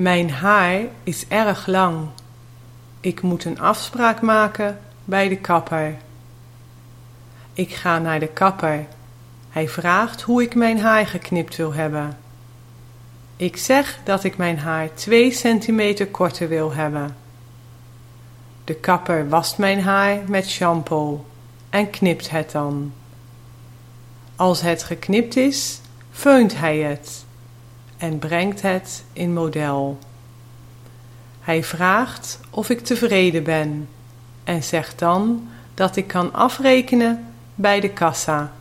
Mijn haar is erg lang. Ik moet een afspraak maken bij de kapper. Ik ga naar de kapper. Hij vraagt hoe ik mijn haar geknipt wil hebben. Ik zeg dat ik mijn haar 2 centimeter korter wil hebben. De kapper wast mijn haar met shampoo en knipt het dan. Als het geknipt is, feunt hij het en brengt het in model. Hij vraagt of ik tevreden ben en zegt dan dat ik kan afrekenen bij de kassa.